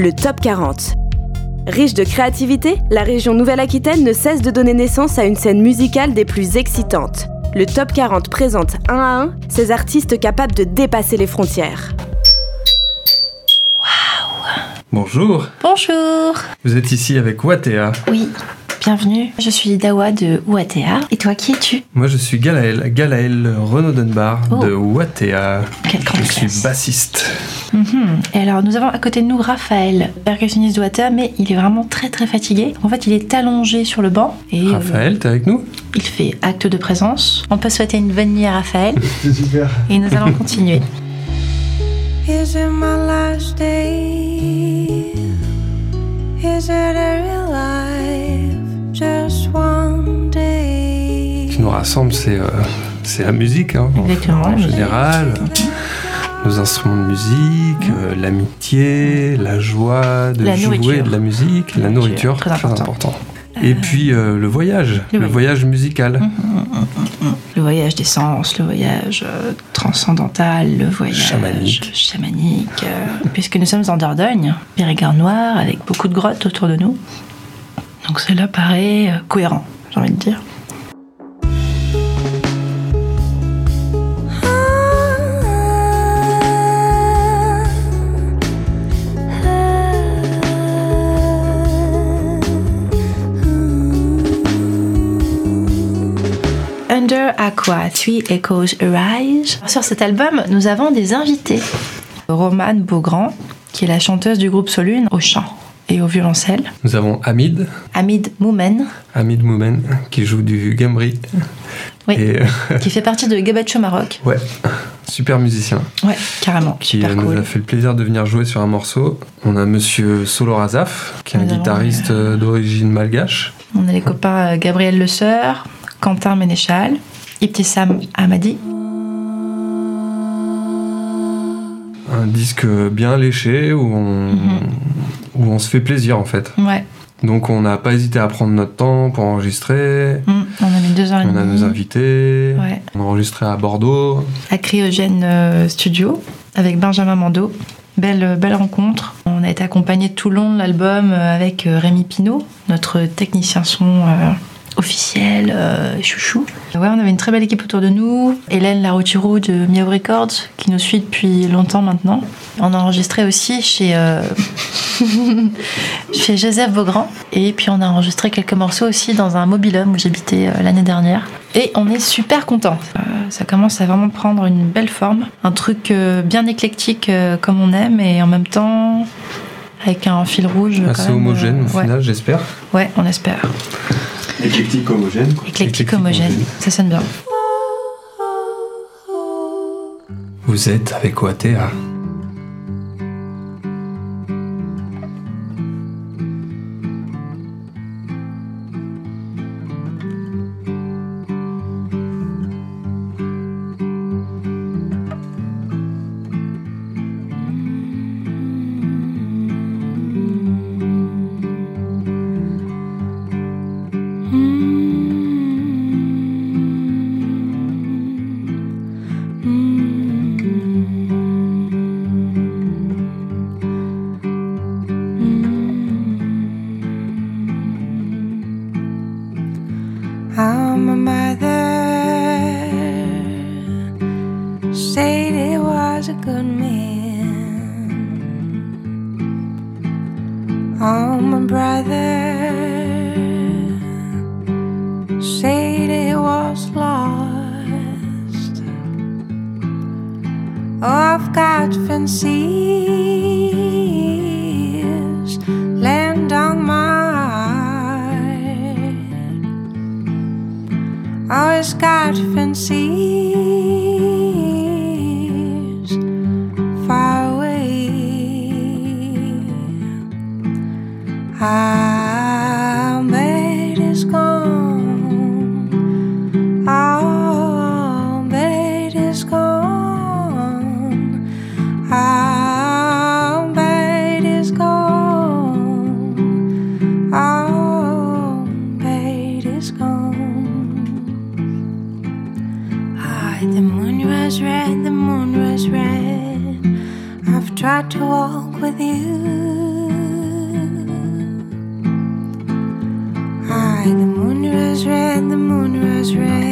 le Top 40. Riche de créativité, la région Nouvelle-Aquitaine ne cesse de donner naissance à une scène musicale des plus excitantes. Le Top 40 présente un à un ces artistes capables de dépasser les frontières. Bonjour, Bonjour vous êtes ici avec Watea. Oui, bienvenue. Je suis Dawa de Ouatea. Et toi, qui es-tu? Moi je suis Galaël, Galaël Renaud Dunbar Oh. de Watea. Quelle grande Je suis bassiste. Mhm. Et alors, nous avons à côté de nous Raphaël, percussionniste de Ouatea, mais il est vraiment très très fatigué. En fait, il est allongé sur le banc et euh, Raphaël, t'es avec nous? il fait acte de présence. On peut souhaiter une bonne nuit à Raphaël C'est super. et nous allons continuer. Is it my last day? Is it a real life? Nous rassemble, c'est euh, la musique, hein, en- général. Nos instruments de musique, euh, l'amitié, la joie de La jouer nourriture. de la musique, la La nourriture, très très, important. important. Et puis euh, le voyage, Le le voyage musical. Le voyage des sens, le voyage euh, transcendantal, le voyage Chamanique. chamanique, euh, puisque nous sommes en Dordogne, Périgord noir, avec beaucoup de grottes autour de nous. Donc cela paraît euh, cohérent, j'ai envie de dire. Aqua, Three Echoes Arise? Sur cet album, nous avons des invités. Romane Beaugrand, qui est la chanteuse du groupe Solune, au chant et au violoncelle. Nous avons Hamid, Hamid Moumen, Hamid Moumen, qui joue du gambri. Oui. Et euh, qui fait partie de Gabacho Maroc. ouais, super musicien. Ouais, carrément, qui super euh, nous cool. a fait le plaisir de venir jouer sur un morceau. On a monsieur Solo Razaf, qui est un Nous guitariste euh, d'origine malgache. On a les copains Gabriel Le Seur, Quentin Ménéchal, Ibtissam Hamadi. Un disque bien léché où on, Mhm. où on se fait plaisir en fait. Ouais, Donc on n'a pas hésité à prendre notre temps pour enregistrer. Mm, on a mis deux heures et On a nos invités. Ouais. On a enregistré à Bordeaux. à Cryogène euh, Studio avec Benjamin Mando. Belle, euh, belle rencontre. On a été accompagné tout le long de l'album euh, avec Rémi Pinault, notre technicien son officiel, euh, chouchou. Ouais, on avait une très belle équipe autour de nous. Hélène Laroutirou de Miao Records, qui nous suit depuis longtemps maintenant. On a enregistré aussi chez, euh, chez Joseph Beaugrand. Et puis on a enregistré quelques morceaux aussi dans un mobilhome où j'habitais euh, l'année dernière. Et on est super content. ça commence à vraiment prendre une belle forme. Un truc euh, bien éclectique euh, comme on aime et en même temps avec un fil rouge. quand Assez même, homogène euh, au ouais. final, j'espère. Ouais, on espère. Éclectique homogène. Éclectique homogène, ça sonne bien. Vous êtes avec Watea. I've got fancies land on my always got fancies red, the moon was red.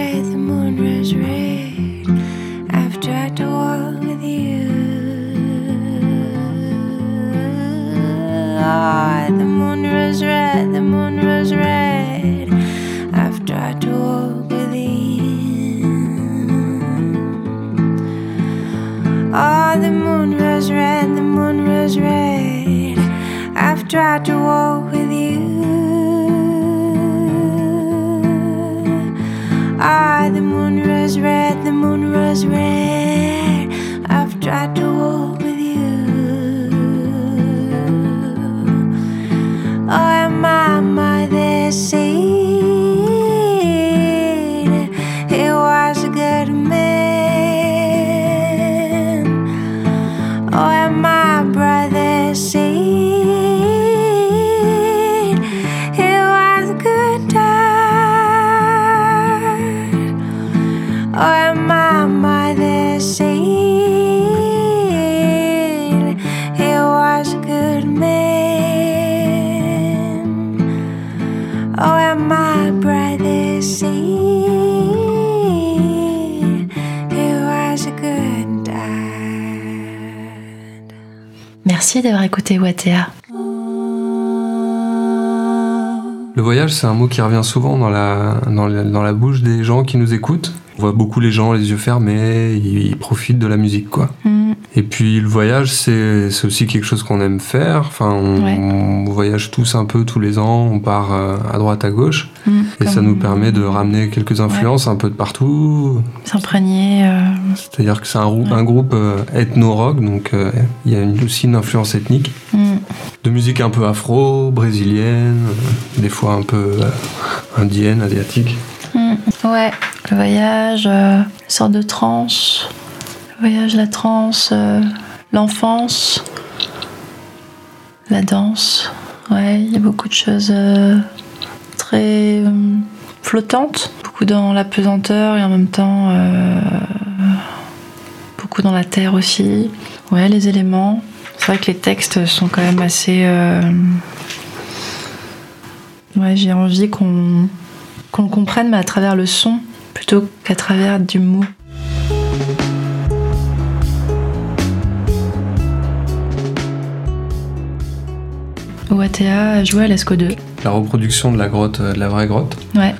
Red, the moon red. I've tried to walk with you. Ah, the moon red, the moon red. I've tried to walk with you. Ah, the moon red, the moon red. I've tried to walk with you. Ah, the moon rose red, the moon rose red. Merci d'avoir écouté Watea. Le voyage, c'est un mot qui revient souvent dans la, dans, la, dans la bouche des gens qui nous écoutent. On voit beaucoup les gens les yeux fermés, ils, profitent de la musique, quoi. Mm. Et puis le voyage, c'est aussi quelque chose qu'on aime faire. Enfin, on, Ouais. on voyage tous un peu tous les ans, on part euh, à droite, à gauche. Mm. Et ça nous permet de ramener quelques influences un peu de partout. S'imprégner. euh, C'est-à-dire que c'est un, rou- Ouais. un groupe euh, ethno-rock, donc euh, il y a une- aussi une influence ethnique. mm. De musique un peu afro, brésilienne, des fois un peu euh, indienne, asiatique. Mm. Ouais, le voyage, euh, sorte de transe. Le voyage, la transe, euh, l'enfance, la danse. Ouais, il y a beaucoup de choses euh, très euh, flottantes. Beaucoup dans la pesanteur et en même temps beaucoup dans la terre aussi. Ouais, les éléments. C'est vrai que les textes sont quand même assez. Ouais, j'ai envie qu'on qu'on le comprenne, mais à travers le son, plutôt qu'à travers du mot. OATA a joué à l'ESCO 2. La reproduction de la grotte, euh, de la vraie grotte. Ouais.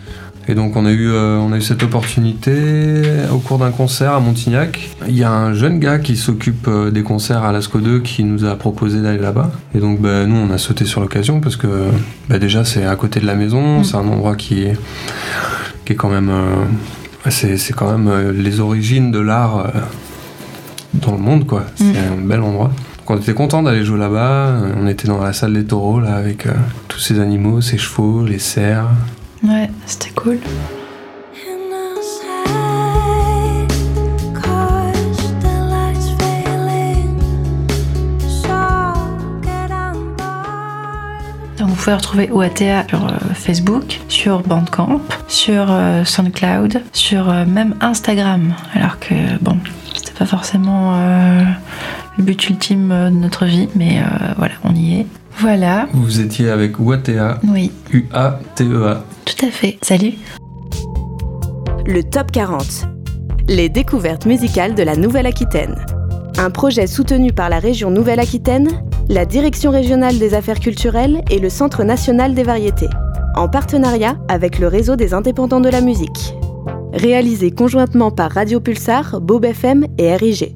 Et donc on a eu, euh, on a eu cette opportunité au cours d'un concert à Montignac. Il y a un jeune gars qui s'occupe euh, des concerts à l'Asco 2 qui nous a proposé d'aller là-bas. Et donc bah, nous on a sauté sur l'occasion parce que bah, déjà c'est à côté de la maison, Mm. c'est un endroit qui est, qui est quand même... euh, c'est, c'est quand même les origines de l'art dans le monde quoi. C'est Mm. un bel endroit. Donc on était content d'aller jouer là-bas. On était dans la salle des taureaux là avec euh, tous ces animaux, ces chevaux, les cerfs. Ouais, c'était cool. Vous pouvez retrouver OATA sur euh, Facebook, sur Bandcamp, sur euh, SoundCloud, sur euh, même Instagram. Alors que, bon, c'était pas forcément le but ultime de notre vie, mais voilà, on y est. Voilà, Vous étiez avec Watea, oui, U-A-T-E-A. tout à fait. Salut Le Top 40. Les découvertes musicales de la Nouvelle-Aquitaine. Un projet soutenu par la région Nouvelle-Aquitaine, la Direction régionale des affaires culturelles et le Centre national des variétés, en partenariat avec le réseau des indépendants de la musique. Réalisé conjointement par Radio Pulsar, Bob FM et RIG.